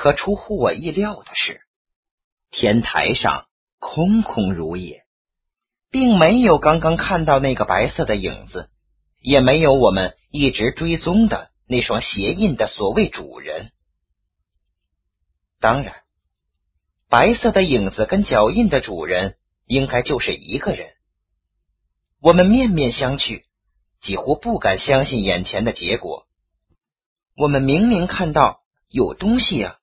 可出乎我意料的是，天台上空空如也，并没有刚刚看到那个白色的影子，也没有我们一直追踪的那双鞋印的所谓主人。当然，白色的影子跟脚印的主人应该就是一个人。我们面面相觑，几乎不敢相信眼前的结果。我们明明看到有东西啊！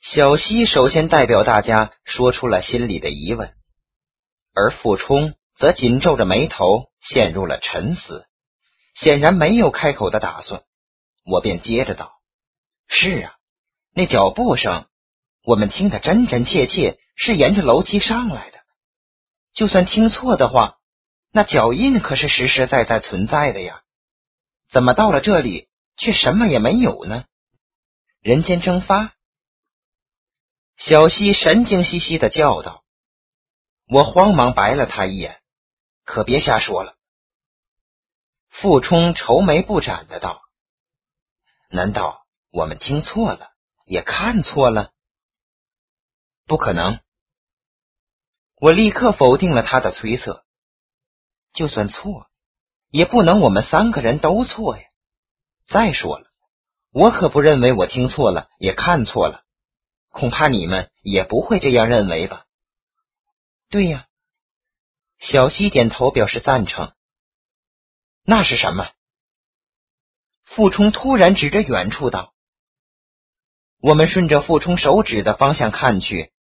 小西首先代表大家说出了心里的疑问，而傅冲则紧皱着眉头，陷入了沉思，显然没有开口的打算。我便接着道：“是啊。”那脚步声，我们听得真真切切，是沿着楼梯上来的。就算听错的话，那脚印可是实实在在存在的呀。怎么到了这里却什么也没有呢？人间蒸发！小西神经兮兮的叫道。我慌忙白了他一眼，可别瞎说了。傅冲愁眉不展的道：“难道我们听错了？”也看错了，不可能！我立刻否定了他的推测。就算错，也不能我们三个人都错呀。再说了，我可不认为我听错了，也看错了。恐怕你们也不会这样认为吧？对呀，小西点头表示赞成。那是什么？傅冲突然指着远处道。我们顺着傅冲手指的方向看去，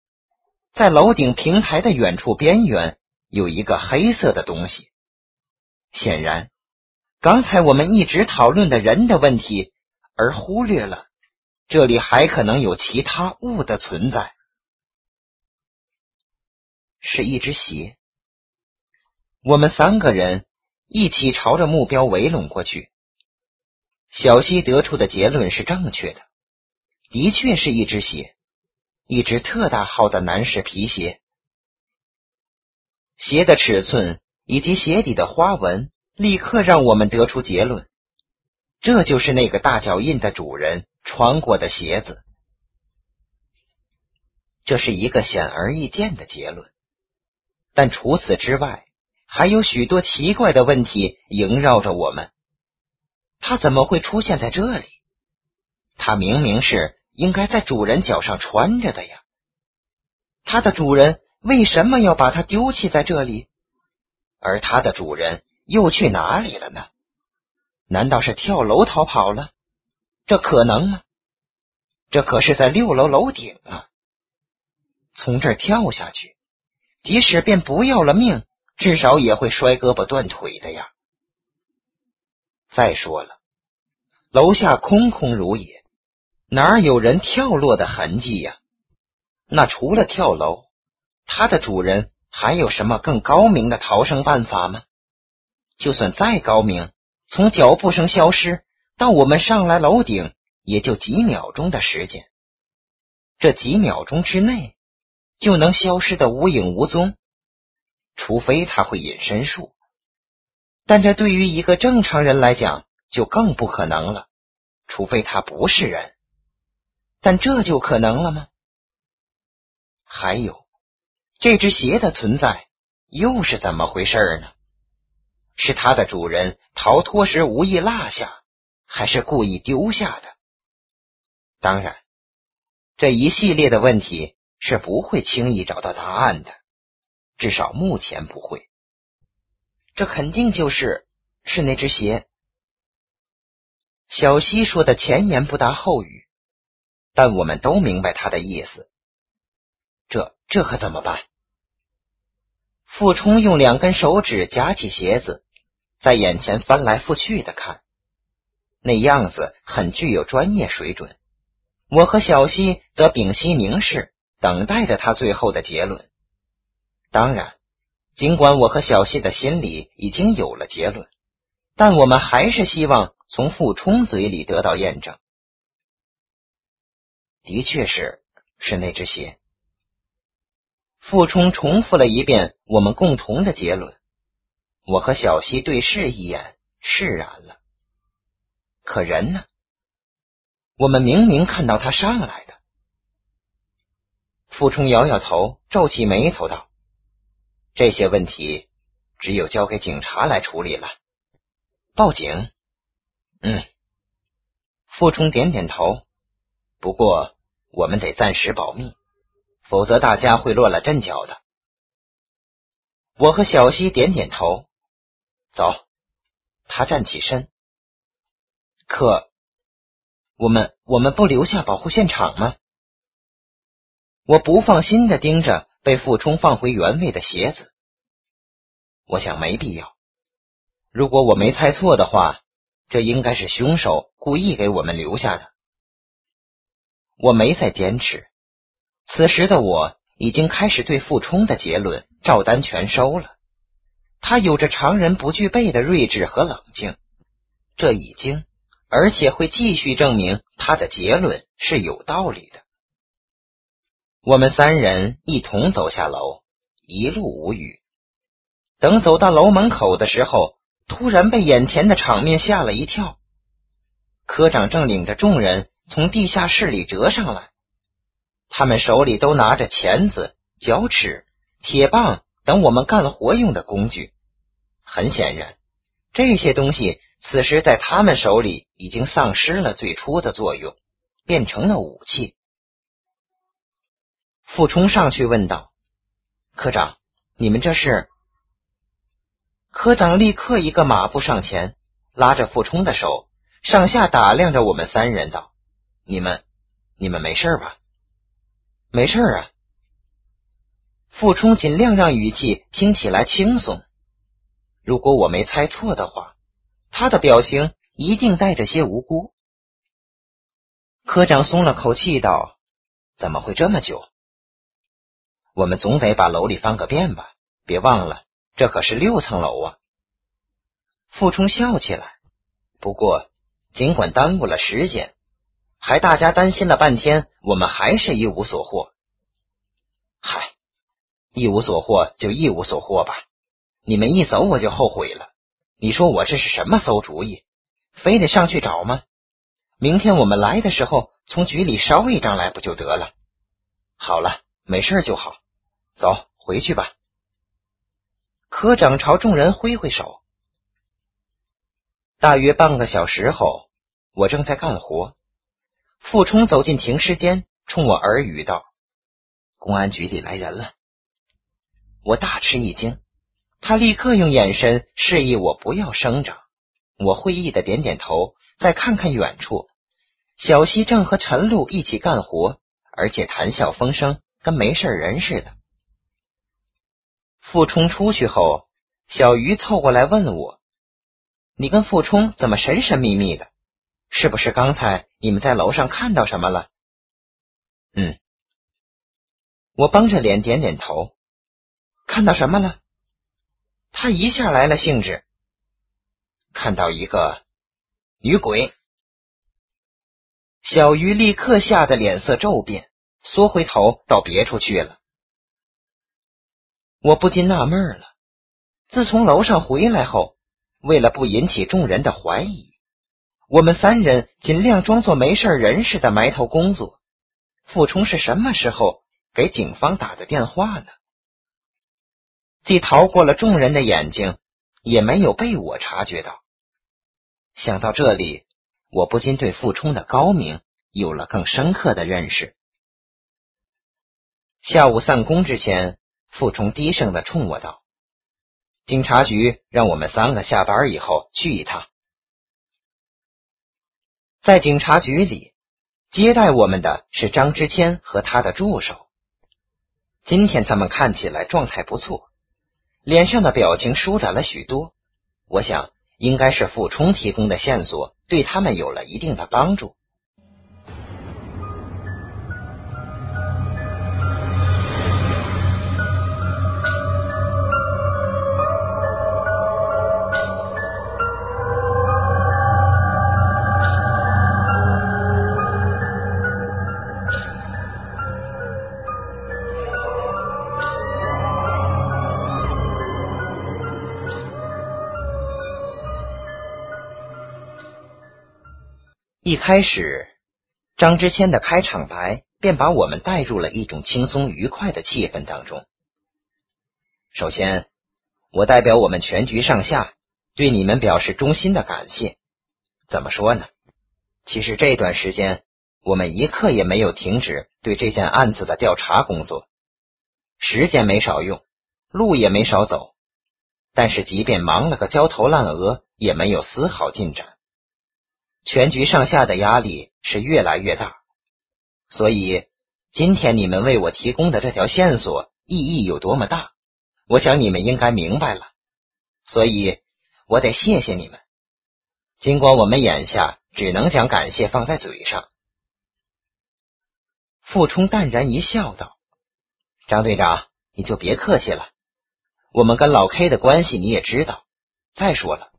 在楼顶平台的远处边缘有一个黑色的东西。显然，刚才我们一直讨论的人的问题，而忽略了这里还可能有其他物的存在。是一只鞋。我们三个人一起朝着目标围拢过去。小西得出的结论是正确的。的确是一只鞋，一只特大号的男士皮鞋。鞋的尺寸以及鞋底的花纹，立刻让我们得出结论：这就是那个大脚印的主人穿过的鞋子。这是一个显而易见的结论，但除此之外，还有许多奇怪的问题萦绕着我们。他怎么会出现在这里？他明明是应该在主人脚上穿着的呀，它的主人为什么要把它丢弃在这里？而它的主人又去哪里了呢？难道是跳楼逃跑了？这可能吗？这可是在六楼楼顶啊！从这儿跳下去，即使便不要了命，至少也会摔胳膊断腿的呀。再说了，楼下空空如也。哪有人跳落的痕迹呀？那除了跳楼，它的主人还有什么更高明的逃生办法吗？就算再高明，从脚步声消失到我们上来楼顶，也就几秒钟的时间。这几秒钟之内就能消失的无影无踪，除非他会隐身术，但这对于一个正常人来讲就更不可能了，除非他不是人。但这就可能了吗？还有，这只鞋的存在又是怎么回事呢？是它的主人逃脱时无意落下，还是故意丢下的？当然，这一系列的问题是不会轻易找到答案的，至少目前不会。这肯定就是是那只鞋。小西说的前言不搭后语。但我们都明白他的意思，这这可怎么办？傅冲用两根手指夹起鞋子，在眼前翻来覆去的看，那样子很具有专业水准。我和小西则屏息凝视，等待着他最后的结论。当然，尽管我和小西的心里已经有了结论，但我们还是希望从傅冲嘴里得到验证。的确是，是那只鞋。傅冲重复了一遍我们共同的结论。我和小西对视一眼，释然了。可人呢？我们明明看到他上来的。傅冲摇摇头，皱起眉头道：“这些问题只有交给警察来处理了。报警？嗯。”傅冲点点头。不过我们得暂时保密，否则大家会乱了阵脚的。我和小西点点头。走。他站起身。可，我们我们不留下保护现场吗？我不放心的盯着被傅冲放回原位的鞋子，我想没必要。如果我没猜错的话，这应该是凶手故意给我们留下的。我没再坚持。此时的我已经开始对傅冲的结论照单全收了。他有着常人不具备的睿智和冷静，这已经，而且会继续证明他的结论是有道理的。我们三人一同走下楼，一路无语。等走到楼门口的时候，突然被眼前的场面吓了一跳。科长正领着众人从地下室里折上来，他们手里都拿着钳子、脚尺、铁棒等我们干活用的工具。很显然，这些东西此时在他们手里已经丧失了最初的作用，变成了武器。傅冲上去问道：“科长，你们这是？”科长立刻一个马步上前，拉着傅冲的手，上下打量着我们三人，道：“你们，你们没事吧？没事啊。”傅冲尽量让语气听起来轻松。如果我没猜错的话，他的表情一定带着些无辜。科长松了口气道：“怎么会这么久？”我们总得把楼里翻个遍吧，别忘了，这可是六层楼啊！傅冲笑起来。不过，尽管耽误了时间，还大家担心了半天，我们还是一无所获。嗨，一无所获就一无所获吧。你们一走，我就后悔了。你说我这是什么馊主意？非得上去找吗？明天我们来的时候，从局里捎一张来不就得了？好了，没事就好。走，回去吧。科长朝众人挥挥手。大约半个小时后，我正在干活，傅冲走进停尸间，冲我耳语道：“公安局里来人了。”我大吃一惊，他立刻用眼神示意我不要声张。我会意的点点头，再看看远处，小西正和陈露一起干活，而且谈笑风生，跟没事人似的。傅冲出去后，小鱼凑过来问我：“你跟傅冲怎么神神秘秘的？是不是刚才你们在楼上看到什么了？”“嗯。”我绷着脸点点头。“看到什么了？”他一下来了兴致。“看到一个女鬼。”小鱼立刻吓得脸色骤变，缩回头到别处去了。我不禁纳闷了。自从楼上回来后，为了不引起众人的怀疑，我们三人尽量装作没事人似的埋头工作。傅冲是什么时候给警方打的电话呢？既逃过了众人的眼睛，也没有被我察觉到。想到这里，我不禁对傅冲的高明有了更深刻的认识。下午散工之前。傅冲低声的冲我道：“警察局让我们三个下班以后去一趟。”在警察局里，接待我们的是张之谦和他的助手。今天他们看起来状态不错，脸上的表情舒展了许多。我想，应该是傅冲提供的线索对他们有了一定的帮助。一开始，张之谦的开场白便把我们带入了一种轻松愉快的气氛当中。首先，我代表我们全局上下对你们表示衷心的感谢。怎么说呢？其实这段时间我们一刻也没有停止对这件案子的调查工作，时间没少用，路也没少走，但是即便忙了个焦头烂额，也没有丝毫进展。全局上下的压力是越来越大，所以今天你们为我提供的这条线索意义有多么大，我想你们应该明白了。所以，我得谢谢你们。尽管我们眼下只能将感谢放在嘴上。傅冲淡然一笑，道：“张队长，你就别客气了。我们跟老 K 的关系你也知道。再说了，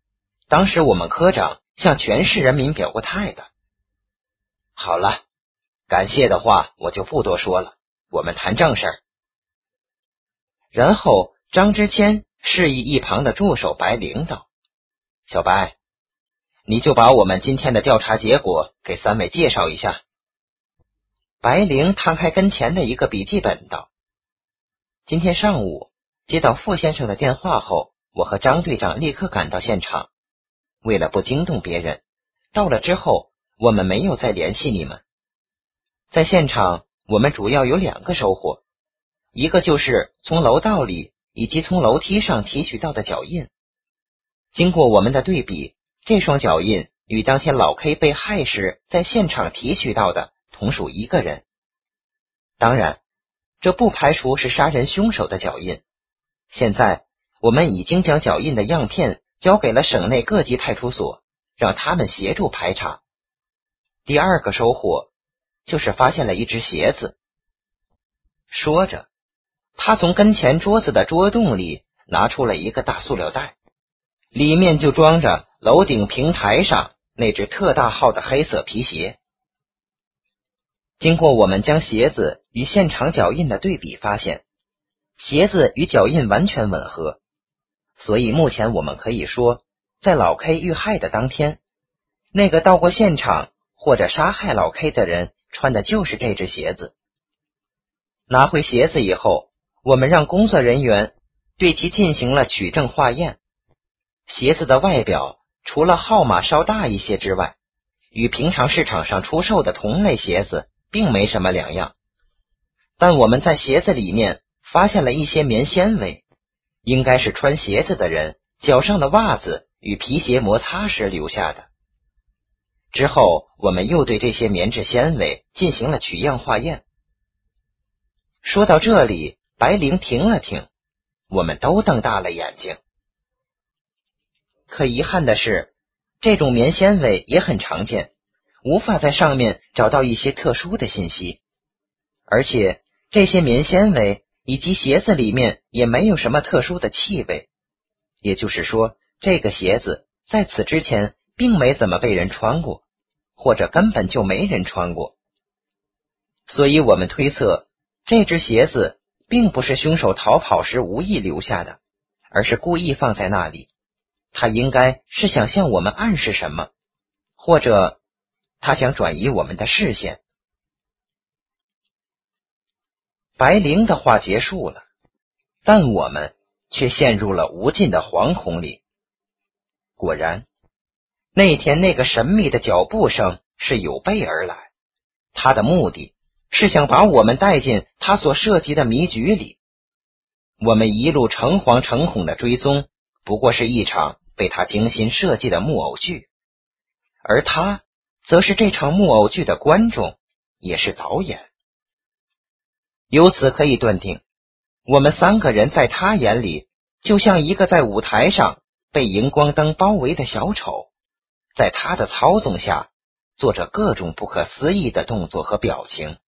当时我们科长……”向全市人民表过态的。好了，感谢的话我就不多说了，我们谈正事儿。然后张之谦示意一旁的助手白灵道：“小白，你就把我们今天的调查结果给三位介绍一下。”白灵摊开跟前的一个笔记本道：“今天上午接到傅先生的电话后，我和张队长立刻赶到现场。”为了不惊动别人，到了之后我们没有再联系你们。在现场，我们主要有两个收获，一个就是从楼道里以及从楼梯上提取到的脚印。经过我们的对比，这双脚印与当天老 K 被害时在现场提取到的同属一个人。当然，这不排除是杀人凶手的脚印。现在我们已经将脚印的样片。交给了省内各级派出所，让他们协助排查。第二个收获就是发现了一只鞋子。说着，他从跟前桌子的桌洞里拿出了一个大塑料袋，里面就装着楼顶平台上那只特大号的黑色皮鞋。经过我们将鞋子与现场脚印的对比，发现鞋子与脚印完全吻合。所以目前我们可以说，在老 K 遇害的当天，那个到过现场或者杀害老 K 的人穿的就是这只鞋子。拿回鞋子以后，我们让工作人员对其进行了取证化验。鞋子的外表除了号码稍大一些之外，与平常市场上出售的同类鞋子并没什么两样。但我们在鞋子里面发现了一些棉纤维。应该是穿鞋子的人脚上的袜子与皮鞋摩擦时留下的。之后，我们又对这些棉质纤维进行了取样化验。说到这里，白灵停了停，我们都瞪大了眼睛。可遗憾的是，这种棉纤维也很常见，无法在上面找到一些特殊的信息，而且这些棉纤维。以及鞋子里面也没有什么特殊的气味，也就是说，这个鞋子在此之前并没怎么被人穿过，或者根本就没人穿过。所以我们推测，这只鞋子并不是凶手逃跑时无意留下的，而是故意放在那里。他应该是想向我们暗示什么，或者他想转移我们的视线。白灵的话结束了，但我们却陷入了无尽的惶恐里。果然，那天那个神秘的脚步声是有备而来，他的目的是想把我们带进他所设计的迷局里。我们一路诚惶诚恐的追踪，不过是一场被他精心设计的木偶剧，而他则是这场木偶剧的观众，也是导演。由此可以断定，我们三个人在他眼里就像一个在舞台上被荧光灯包围的小丑，在他的操纵下做着各种不可思议的动作和表情，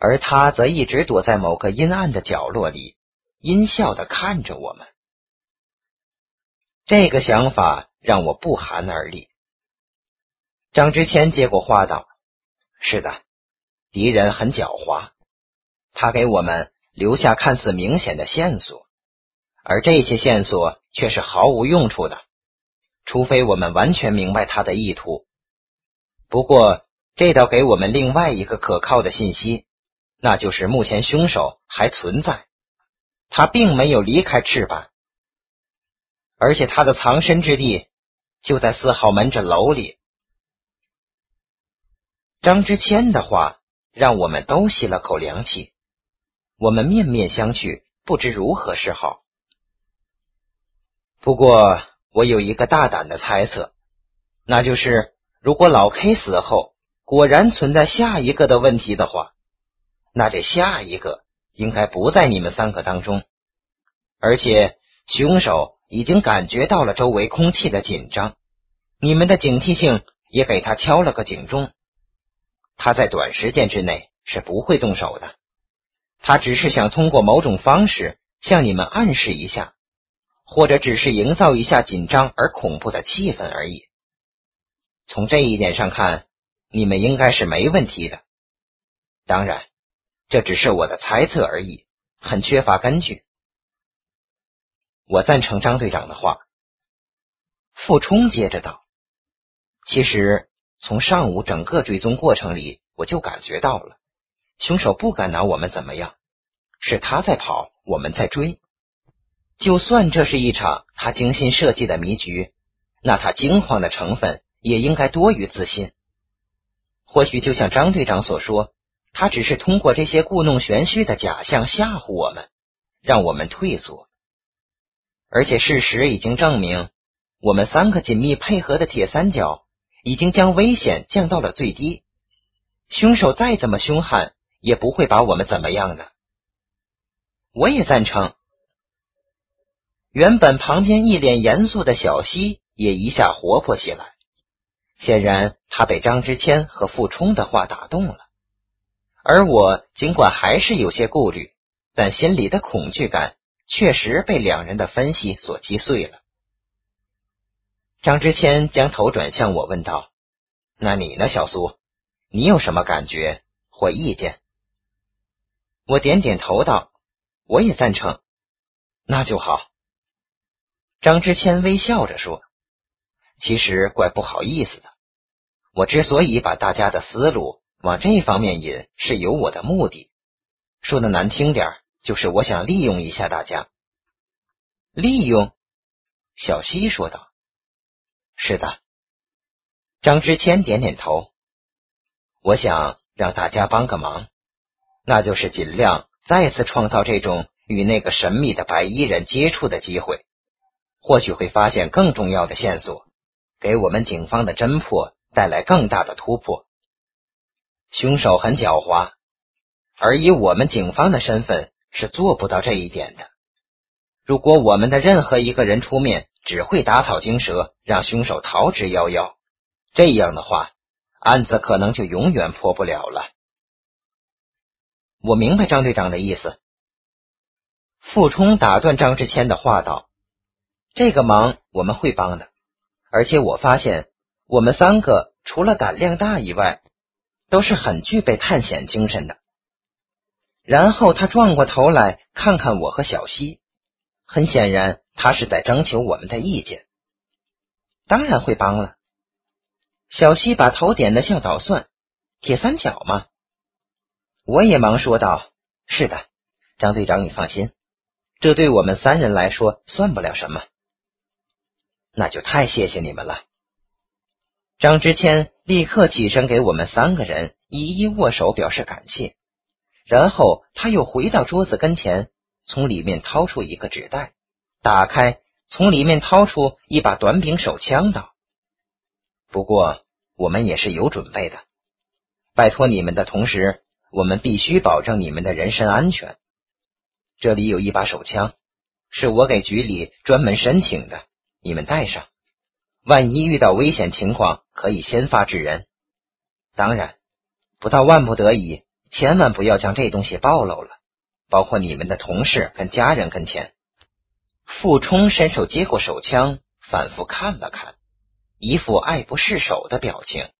而他则一直躲在某个阴暗的角落里，阴笑的看着我们。这个想法让我不寒而栗。张之谦接过话道：“是的，敌人很狡猾。”他给我们留下看似明显的线索，而这些线索却是毫无用处的，除非我们完全明白他的意图。不过，这倒给我们另外一个可靠的信息，那就是目前凶手还存在，他并没有离开赤坂，而且他的藏身之地就在四号门这楼里。张之谦的话让我们都吸了口凉气，我们面面相觑，不知如何是好。不过，我有一个大胆的猜测，那就是如果老 K 死后果然存在下一个的问题的话，那这下一个应该不在你们三个当中，而且凶手已经感觉到了周围空气的紧张，你们的警惕性也给他敲了个警钟。他在短时间之内是不会动手的，他只是想通过某种方式向你们暗示一下，或者只是营造一下紧张而恐怖的气氛而已。从这一点上看，你们应该是没问题的。当然，这只是我的猜测而已，很缺乏根据。我赞成张队长的话。傅冲接着道：“其实。”从上午整个追踪过程里，我就感觉到了，凶手不敢拿我们怎么样，是他在跑，我们在追。就算这是一场他精心设计的迷局，那他惊慌的成分也应该多于自信。或许就像张队长所说，他只是通过这些故弄玄虚的假象吓唬我们，让我们退缩。而且事实已经证明，我们三个紧密配合的铁三角。已经将危险降到了最低，凶手再怎么凶悍，也不会把我们怎么样的。我也赞成。原本旁边一脸严肃的小西也一下活泼起来，显然他被张之谦和傅冲的话打动了。而我尽管还是有些顾虑，但心里的恐惧感确实被两人的分析所击碎了。张之谦将头转向我，问道：“那你呢，小苏？你有什么感觉或意见？”我点点头道：“我也赞成。”那就好。张之谦微笑着说：“其实怪不好意思的，我之所以把大家的思路往这方面引，是有我的目的。说的难听点就是我想利用一下大家。”利用？小西说道。是的，张之谦点点头。我想让大家帮个忙，那就是尽量再次创造这种与那个神秘的白衣人接触的机会，或许会发现更重要的线索，给我们警方的侦破带来更大的突破。凶手很狡猾，而以我们警方的身份是做不到这一点的。如果我们的任何一个人出面，只会打草惊蛇，让凶手逃之夭夭。这样的话，案子可能就永远破不了了。我明白张队长的意思。傅冲打断张志谦的话道：“这个忙我们会帮的，而且我发现我们三个除了胆量大以外，都是很具备探险精神的。”然后他转过头来看看我和小西，很显然。他是在征求我们的意见，当然会帮了。小西把头点的像捣蒜，铁三角嘛。我也忙说道：“是的，张队长，你放心，这对我们三人来说算不了什么。”那就太谢谢你们了。张之谦立刻起身给我们三个人一一握手，表示感谢。然后他又回到桌子跟前，从里面掏出一个纸袋。打开，从里面掏出一把短柄手枪，道：“不过我们也是有准备的。拜托你们的同时，我们必须保证你们的人身安全。这里有一把手枪，是我给局里专门申请的，你们带上。万一遇到危险情况，可以先发制人。当然，不到万不得已，千万不要将这东西暴露了，包括你们的同事跟家人跟前。”傅冲伸手接过手枪，反复看了看，一副爱不释手的表情。